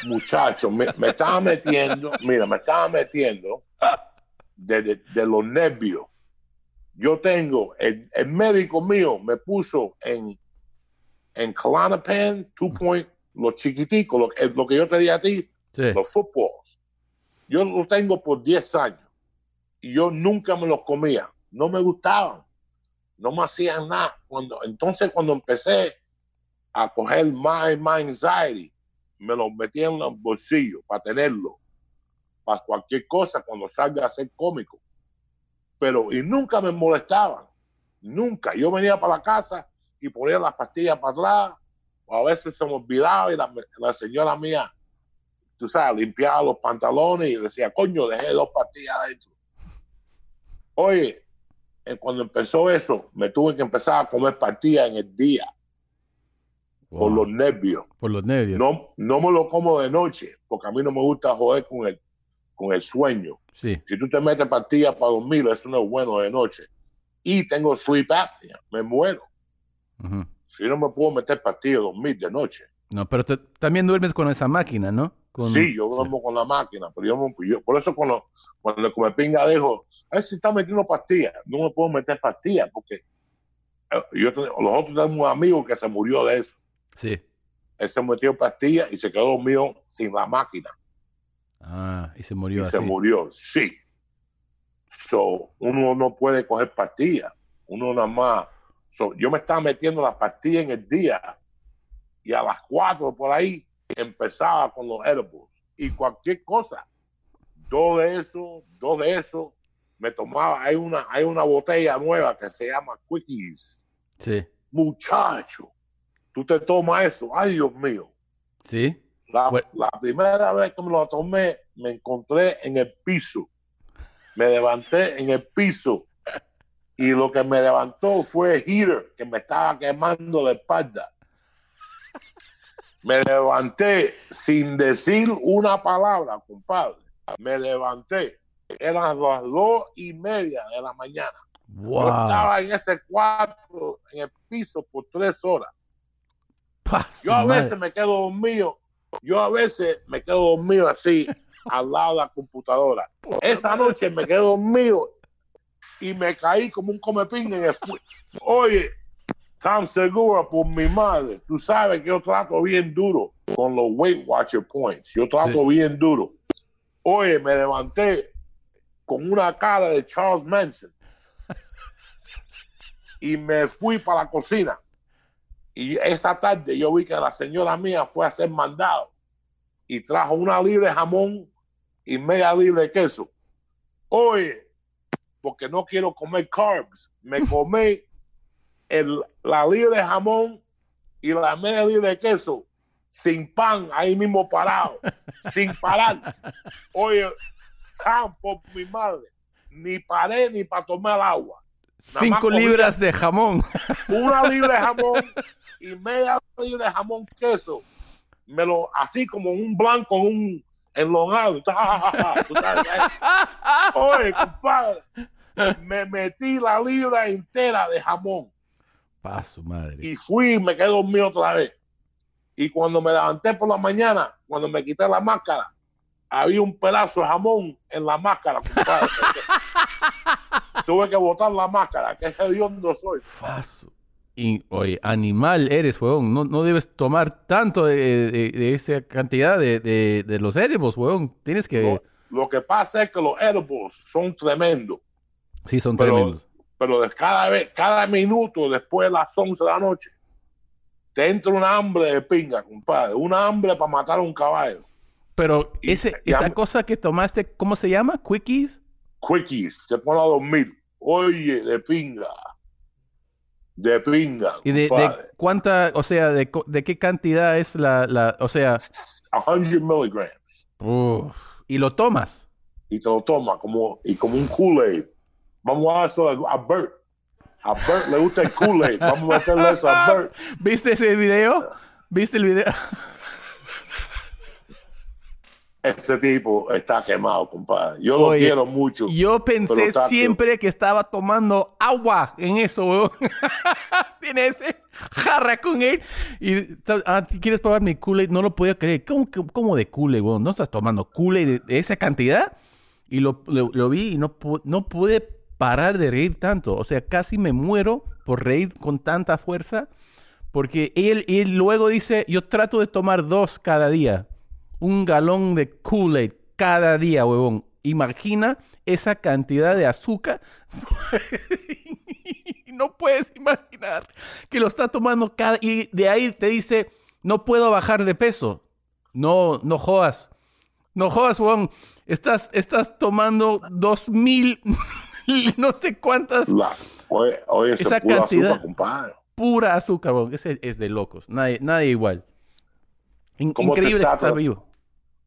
Speaker 2: Muchacho, me, me estaba metiendo, mira, me estaba metiendo de, de- de los nervios. Yo tengo, el, el médico mío me puso en, en Klonopin 2 point, los chiquiticos, lo, que- lo que yo te di a ti,
Speaker 1: Sí.
Speaker 2: los footballs. Yo lo tengo por 10 años. y yo nunca me los comía. No me gustaban. No me hacían nada. Cuando, entonces, cuando empecé a coger más más anxiety, me los metí en los bolsillos para tenerlo. Para cualquier cosa cuando salga a ser cómico. Pero, y nunca me molestaban. Nunca. Yo venía para la casa y ponía las pastillas para atrás. O a veces se me olvidaba y la, la señora mía, tú sabes, limpiaba los pantalones y decía, coño, dejé dos pastillas adentro. Oye, eh, cuando empezó eso, me tuve que empezar a comer pastillas en el día por los nervios.
Speaker 1: Por los nervios.
Speaker 2: No, no me lo como de noche, porque a mí no me gusta joder con el, con el sueño.
Speaker 1: Sí.
Speaker 2: Si tú te metes pastillas para dormir, eso no es bueno de noche. Y tengo sleep apnea, me muero. Si no me puedo meter pastillas dormir de noche.
Speaker 1: No, pero te- también duermes con esa máquina, ¿no? Con-
Speaker 2: Sí, yo duermo con la máquina, pero yo, me- yo- por eso cuando, cuando come pinga dejo, a ver si está metiendo pastillas, no me puedo meter pastillas porque eh, yo ten- los otros tenemos un amigo que se murió de eso.
Speaker 1: Sí.
Speaker 2: Él se metió pastillas y se quedó dormido sin la máquina
Speaker 1: Ah, y se
Speaker 2: y
Speaker 1: murió
Speaker 2: se
Speaker 1: así.
Speaker 2: murió. Sí. So, uno no puede coger pastillas, uno nada más. So, yo me estaba metiendo las pastillas en el día y a las cuatro por ahí empezaba con los edibles y cualquier cosa. Dos de eso, dos de eso, me tomaba. Hay una, hay una botella nueva que se llama Quickies.
Speaker 1: Sí.
Speaker 2: Muchacho, tú te tomas eso. Ay, Dios mío.
Speaker 1: Sí.
Speaker 2: La,
Speaker 1: Bueno.
Speaker 2: la primera vez que me lo tomé, me encontré en el piso. Me levanté en el piso y lo que me levantó fue el heater que me estaba quemando la espalda. Me levanté sin decir una palabra, compadre. Me levanté. Eran las dos y media de la mañana. Yo estaba en ese cuarto, en el piso, por tres horas. Yo a
Speaker 1: madre.
Speaker 2: veces me quedo dormido, yo a veces me quedo dormido así al lado de la computadora. Esa noche me quedo dormido y me caí como un comepín en el Oye, tan seguro por mi madre, tú sabes que yo trato bien duro con los Weight Watcher Points. Yo trato
Speaker 1: Sí.
Speaker 2: bien duro. Oye, me levanté con una cara de Charles Manson y me fui para la cocina. Y esa tarde yo vi que la señora mía fue a hacer mandado y trajo una libre de jamón y media libre de queso. Oye, porque no quiero comer carbs, me comí el, la libre de jamón y la media libre de queso sin pan, ahí mismo parado, sin parar. Oye, Sam, por mi madre, ni paré ni para tomar agua.
Speaker 1: Cinco libras de jamón.
Speaker 2: una libra de jamón y media libra de jamón queso. Me lo, así como un blanco en un enlongado. Oye, compadre, me metí la libra entera de jamón
Speaker 1: Pa, su madre.
Speaker 2: y fui y me quedé dormido otra vez. Y cuando me levanté por la mañana, cuando me quité la máscara, había un pedazo de jamón en la máscara, compadre. Tuve que botar la máscara, que hediondo soy.
Speaker 1: Y, oye, animal eres, weón. No, no debes tomar tanto de, de- de esa cantidad de, de- de los edibles, weón. Tienes que...
Speaker 2: Lo, lo que pasa es que los edibles son tremendos,
Speaker 1: Sí, son
Speaker 2: pero-
Speaker 1: tremendos.
Speaker 2: pero de cada vez, cada minuto después de las 11 de la noche, te entra una hambre de pinga, compadre. Una hambre para matar a un caballo.
Speaker 1: Pero
Speaker 2: y-
Speaker 1: ese,
Speaker 2: y
Speaker 1: esa cosa que tomaste, ¿cómo se llama? ¿Quickies?
Speaker 2: Quickies, te pone a dormir. Oye, de pinga. De pinga.
Speaker 1: ¿Y de, cuánta, o sea, de, de qué cantidad es la, la o sea,
Speaker 2: 100 miligrams.
Speaker 1: uf, y lo tomas?
Speaker 2: Y te lo toma como, y como un Kool-Aid. Vamos a a, a Bert. A Bert le gusta el Kool-Aid. Vamos a meterle eso a Bert.
Speaker 1: ¿Viste ese video? ¿Viste el video?
Speaker 2: Ese tipo está quemado, compadre. Yo lo
Speaker 1: Oye,
Speaker 2: quiero mucho.
Speaker 1: Yo pensé siempre que estaba tomando agua en eso, weón. Tiene ese jarra con él. Y, ah, ¿quieres probar mi Kool-Aid? No lo podía creer. ¿Cómo, cómo de Kool-Aid, weón? ¿No estás tomando Kool-Aid de, de esa cantidad? Y lo, lo- lo vi y no, no pude parar de reír tanto. O sea, casi me muero por reír con tanta fuerza. Porque él, él luego dice, yo trato de tomar dos cada día. Un galón de Kool-Aid cada día, huevón. imagina esa cantidad de azúcar. no puedes imaginar que lo está tomando cada... Y de ahí te dice, no puedo bajar de peso. No, no jodas. No jodas, Juan. Estás, estás tomando dos mil, no sé cuántas.
Speaker 2: oye, oye, esa cantidad, azúcar, compadre.
Speaker 1: Pura azúcar. Ese es de locos. Nadie, nadie igual. increíble está vivo.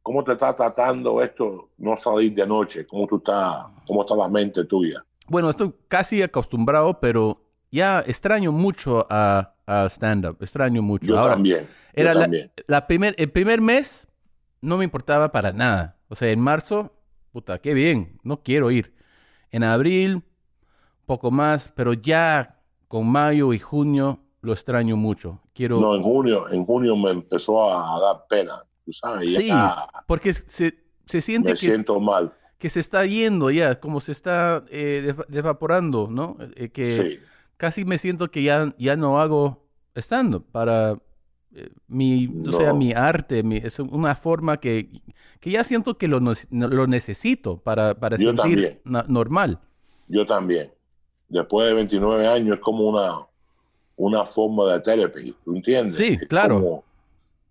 Speaker 2: ¿Cómo te está tratando esto no salir de noche? ¿Cómo tú estás, cómo está la mente tuya?
Speaker 1: Bueno, estoy casi acostumbrado, pero ya extraño mucho a, a stand-up. Extraño mucho.
Speaker 2: Yo también.
Speaker 1: Era
Speaker 2: La,
Speaker 1: primer, el primer mes no me importaba para nada. O sea, en marzo, puta, qué bien, no quiero ir. En abril, poco más, pero ya con mayo y junio lo extraño mucho. Quiero...
Speaker 2: No, en junio, en junio me empezó a dar pena
Speaker 1: sí, porque se, se siente
Speaker 2: me siento mal.
Speaker 1: que se está yendo ya, como se está eh, evaporando, ¿no? Eh, que casi me siento que ya, ya no hago estando para eh, mi, o sea, mi arte, es una forma que, que ya siento que lo, lo necesito para, para sentir normal.
Speaker 2: Yo también. Después de 29 años es como una, una forma de terapia, ¿tú entiendes?
Speaker 1: Sí, claro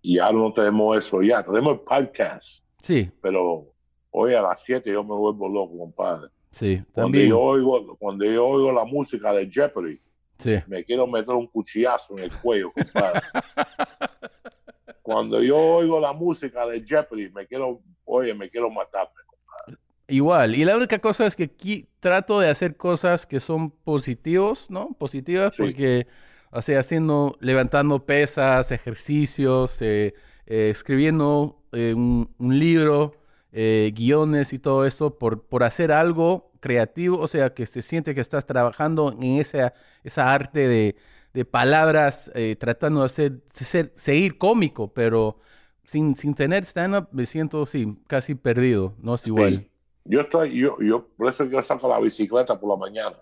Speaker 2: y ahora no tenemos eso ya. Tenemos el podcast.
Speaker 1: Sí.
Speaker 2: Pero hoy a las 7 yo me vuelvo loco, compadre.
Speaker 1: Sí,
Speaker 2: cuando
Speaker 1: también.
Speaker 2: Yo oigo, cuando yo oigo la música de Jeopardy,
Speaker 1: sí.
Speaker 2: me quiero meter un cuchillazo en el cuello, compadre. cuando yo oigo la música de Jeopardy, me quiero, oye, me quiero matarme. Compadre.
Speaker 1: Igual, y la única cosa es que aquí trato de hacer cosas que son positivos, ¿no? Positivas, porque o sea, haciendo, levantando pesas, ejercicios, eh, eh, escribiendo eh, un, libro, guiones y todo eso por, por hacer algo creativo, o sea, que se siente que estás trabajando en esa, esa arte de, de palabras, tratando de hacer, ser, seguir cómico, pero sin, sin tener stand-up me siento, sí, casi perdido, no es igual.
Speaker 2: Yo estoy, yo, yo, por eso yo saco la bicicleta por la mañana,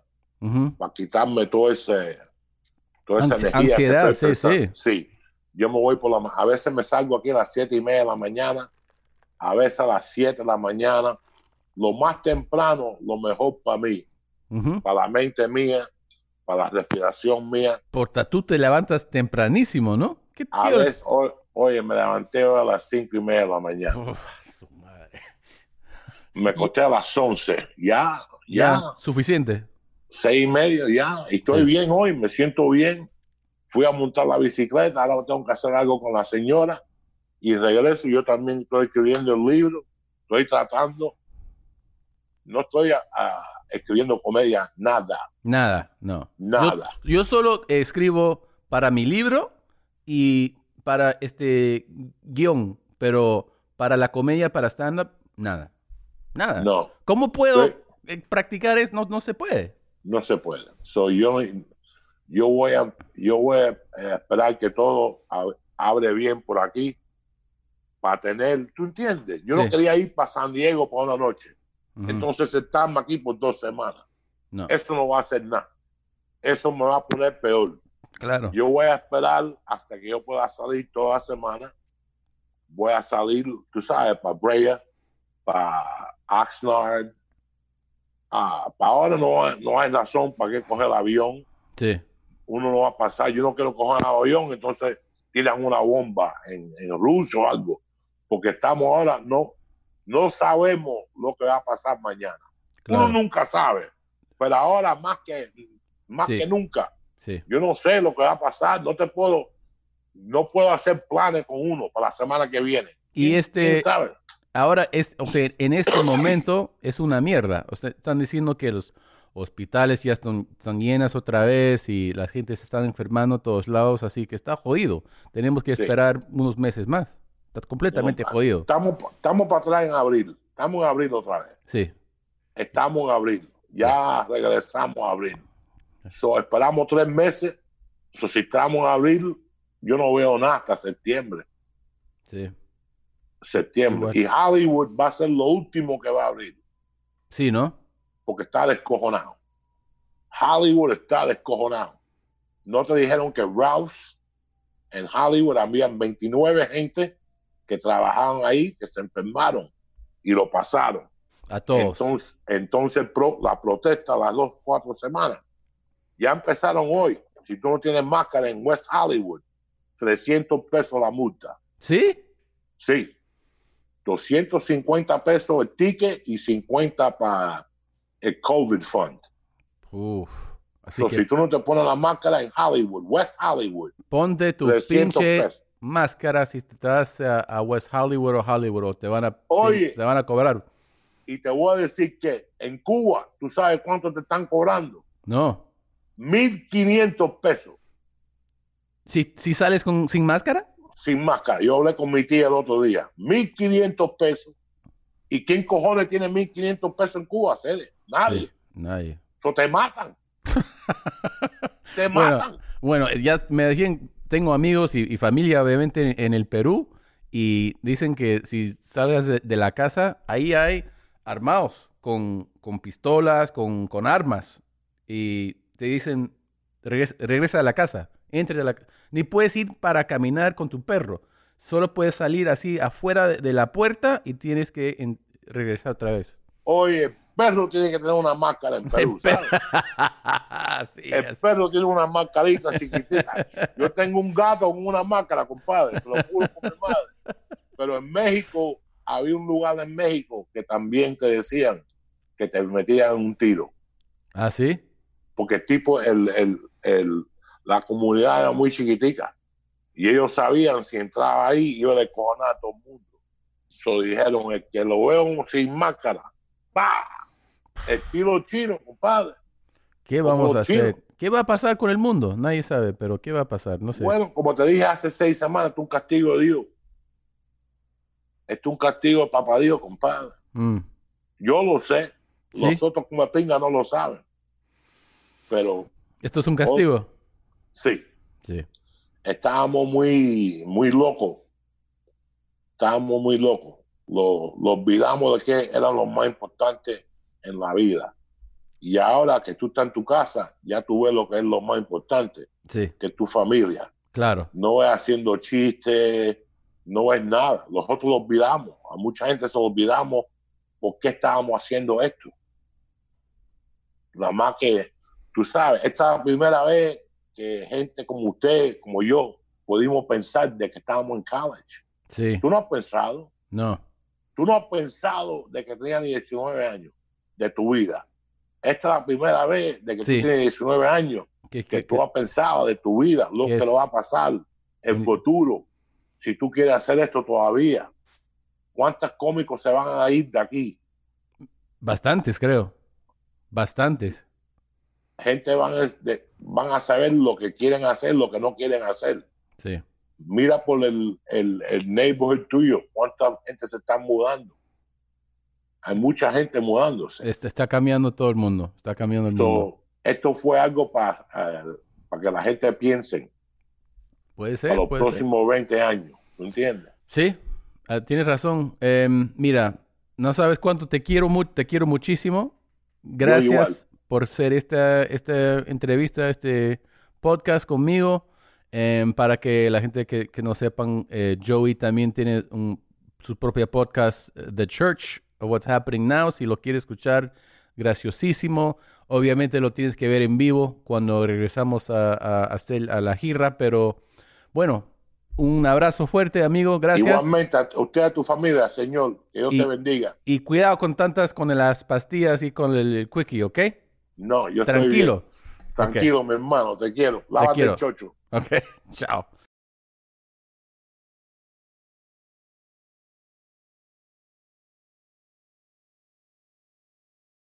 Speaker 2: para quitarme todo ese
Speaker 1: ansiedad, sí, sí.
Speaker 2: Sí, yo me voy por la a veces me salgo aquí a las siete y media de la mañana, a veces a las 7 de la mañana. Lo más temprano, lo mejor para mí, para la mente mía, para la respiración mía.
Speaker 1: Porque tú te levantas tempranísimo, ¿no?
Speaker 2: ¿Qué a veces, hoy, oye, me levanté a las cinco y media de la mañana. Me costé a las 11. Ya, ya. ya
Speaker 1: suficiente
Speaker 2: seis y medio ya, y estoy bien hoy, me siento bien. Fui a montar la bicicleta, ahora tengo que hacer algo con la señora y regreso. Yo también estoy escribiendo el libro, estoy tratando, no estoy escribiendo comedia, nada.
Speaker 1: Nada, no.
Speaker 2: Nada.
Speaker 1: Yo, solo escribo para mi libro y para este guion, pero para la comedia, para stand-up, nada. Nada.
Speaker 2: No.
Speaker 1: ¿Cómo puedo eh, practicar eso? No, no se puede
Speaker 2: no se puede. So, yo, yo, voy a, yo voy a esperar que todo abre bien por aquí para tener, ¿tú entiendes? Yo no quería ir para San Diego por una noche. Entonces estamos aquí por dos semanas.
Speaker 1: No.
Speaker 2: Eso no va a hacer nada. Eso me va a poner peor.
Speaker 1: Claro.
Speaker 2: Yo voy a esperar hasta que yo pueda salir toda la semana. Voy a salir, tú sabes, para Brea, para Oxnard, ah, para ahora no, no hay razón para que coger el avión.
Speaker 1: Sí.
Speaker 2: Uno no va a pasar. Yo no quiero coger el avión, entonces tiran una bomba en, en Rusia o algo. Porque estamos ahora, no, no sabemos lo que va a pasar mañana. Uno nunca sabe. Pero ahora más que, más que nunca.
Speaker 1: Sí.
Speaker 2: Yo no sé lo que va a pasar. No te puedo, no puedo hacer planes con uno para la semana que viene.
Speaker 1: Y este,
Speaker 2: ¿Quién sabe?
Speaker 1: Ahora, es, o sea, en este momento es una mierda. O sea, están diciendo que los hospitales ya están, llenas otra vez y la gente se está enfermando a todos lados, así que está jodido. Tenemos que esperar unos meses más. Está completamente jodido.
Speaker 2: Estamos, estamos para atrás en abril. Estamos en abril otra vez.
Speaker 1: Sí.
Speaker 2: Estamos en abril. Ya regresamos a abril. So, esperamos tres meses. So, si estamos en abril, yo no veo nada hasta septiembre.
Speaker 1: Sí
Speaker 2: septiembre. Y Hollywood va a ser lo último que va a abrir.
Speaker 1: Sí, ¿no?
Speaker 2: Porque está descojonado. Hollywood está descojonado. ¿No te dijeron que Ralph's en Hollywood habían 29 gente que trabajaban ahí, que se enfermaron y lo pasaron?
Speaker 1: A todos.
Speaker 2: Entonces, entonces pro- la protesta las dos, cuatro semanas. Ya empezaron hoy. Si tú no tienes máscara en West Hollywood, 300 pesos la multa.
Speaker 1: ¿Sí?
Speaker 2: Sí. 250 pesos el ticket y 50 para el COVID Fund.
Speaker 1: Uf. Así
Speaker 2: So,
Speaker 1: que
Speaker 2: si tú no te pones la máscara en Hollywood, West Hollywood,
Speaker 1: ponte tu
Speaker 2: 300
Speaker 1: pinche
Speaker 2: pesos.
Speaker 1: máscara si te vas a, a West Hollywood o Hollywood o te van a,
Speaker 2: Oye.
Speaker 1: te van a cobrar.
Speaker 2: Y te voy a decir que en Cuba, tú sabes cuánto te están cobrando.
Speaker 1: No.
Speaker 2: 1.500 pesos
Speaker 1: Si, si sales con, sin máscara,
Speaker 2: sin máscara. Yo hablé con mi tía el otro día. 1.500 pesos. ¿Y quién cojones tiene 1.500 pesos en Cuba? Cele? Nadie.
Speaker 1: Sí, nadie.
Speaker 2: So, te matan. te matan.
Speaker 1: Bueno, ya me decían, tengo amigos y, y familia obviamente en, en el Perú y dicen que si salgas de, de la casa, ahí hay armados con, con pistolas, con, con armas y te dicen, "Regres- regresa a la casa, entre la ca-". Ni puedes ir para caminar con tu perro, solo puedes salir así afuera de, de la puerta y tienes que en- regresar otra vez.
Speaker 2: Oye, el perro tiene que tener una máscara en Perú,
Speaker 1: El perro.
Speaker 2: ¿sabes?
Speaker 1: Sí,
Speaker 2: El
Speaker 1: así.
Speaker 2: perro tiene una mascarita chiquitita. Yo tengo un gato con una máscara, compadre. Te lo juro por mi madre. Pero en México, había un lugar en México que también te decían que te metían un tiro.
Speaker 1: ¿Ah, sí?
Speaker 2: Porque tipo, el, el, el- la comunidad era muy chiquitica. Y ellos sabían si entraba ahí, iba a descojonar a todo el mundo. So dijeron, el que lo veo sin máscara, ¡pa! Estilo chino, compadre.
Speaker 1: ¿Qué vamos
Speaker 2: Como
Speaker 1: a
Speaker 2: chino.
Speaker 1: hacer? ¿Qué va a pasar con el mundo? Nadie sabe, pero ¿qué va a pasar? No sé.
Speaker 2: Bueno, como te dije hace seis semanas, esto es un castigo de Dios. Esto es un castigo de papá Dios, compadre.
Speaker 1: Mm,
Speaker 2: Yo lo sé.
Speaker 1: ¿Sí?
Speaker 2: Los otros como pinga no lo saben. Pero
Speaker 1: ¿Esto es un castigo?
Speaker 2: Sí,
Speaker 1: Sí.
Speaker 2: estábamos muy, muy locos. Estábamos muy locos. Lo, lo olvidamos de que era lo más importante en la vida. Y ahora que tú estás en tu casa, ya tú ves lo que es lo más importante,
Speaker 1: Sí,
Speaker 2: que es tu familia.
Speaker 1: claro.
Speaker 2: no es haciendo chistes, no es nada. Nosotros lo olvidamos. A mucha gente se lo olvidamos por qué estábamos haciendo esto. Nada más que, tú sabes, esta primera vez que gente como usted, como yo, pudimos pensar de que estábamos en college.
Speaker 1: Sí.
Speaker 2: Tú no has pensado,
Speaker 1: No.
Speaker 2: tú no has pensado de que tenías 19 años de tu vida. Esta es la primera vez de que
Speaker 1: Sí.
Speaker 2: tú tienes 19 años
Speaker 1: ¿Qué,
Speaker 2: que tú has pensado de tu vida, lo
Speaker 1: ¿Qué
Speaker 2: que lo va a pasar, el futuro, si tú quieres hacer esto todavía. ¿Cuántos cómicos se van a ir de aquí?
Speaker 1: Bastantes, creo. Bastantes.
Speaker 2: Gente van a, de- van a saber lo que quieren hacer, lo que no quieren hacer.
Speaker 1: Sí.
Speaker 2: Mira por el, el, el neighborhood tuyo, cuánta gente se está mudando. Hay mucha gente mudándose.
Speaker 1: Este, está cambiando todo el mundo. Está cambiando el
Speaker 2: So,
Speaker 1: mundo.
Speaker 2: esto fue algo para que la gente piense
Speaker 1: Puede ser,
Speaker 2: los
Speaker 1: puede ser.
Speaker 2: próximos 20 años. ¿Tú entiendes?
Speaker 1: Sí, ah, tienes razón. Em, mira, no sabes cuánto te quiero, te quiero muchísimo. Gracias por ser esta, esta entrevista, este podcast conmigo. Em, para que la gente que, que no sepan, eh, Joey también tiene un- su propia podcast, eh, The Church of What's Happening Now. Si lo quieres escuchar, graciosísimo. Obviamente lo tienes que ver en vivo cuando regresamos a, a, a la gira, pero bueno, un abrazo fuerte, amigo. Gracias.
Speaker 2: Igualmente, a usted, a tu familia, Señor, que Dios
Speaker 1: Y-
Speaker 2: te bendiga.
Speaker 1: Y cuidado con tantas, con las pastillas y con el, quickie, ¿ok?
Speaker 2: No, yo estoy
Speaker 1: Tranquilo.
Speaker 2: bien. Tranquilo, mi hermano, te quiero. Lávate
Speaker 1: quiero.
Speaker 2: el chocho.
Speaker 1: Ok, chao.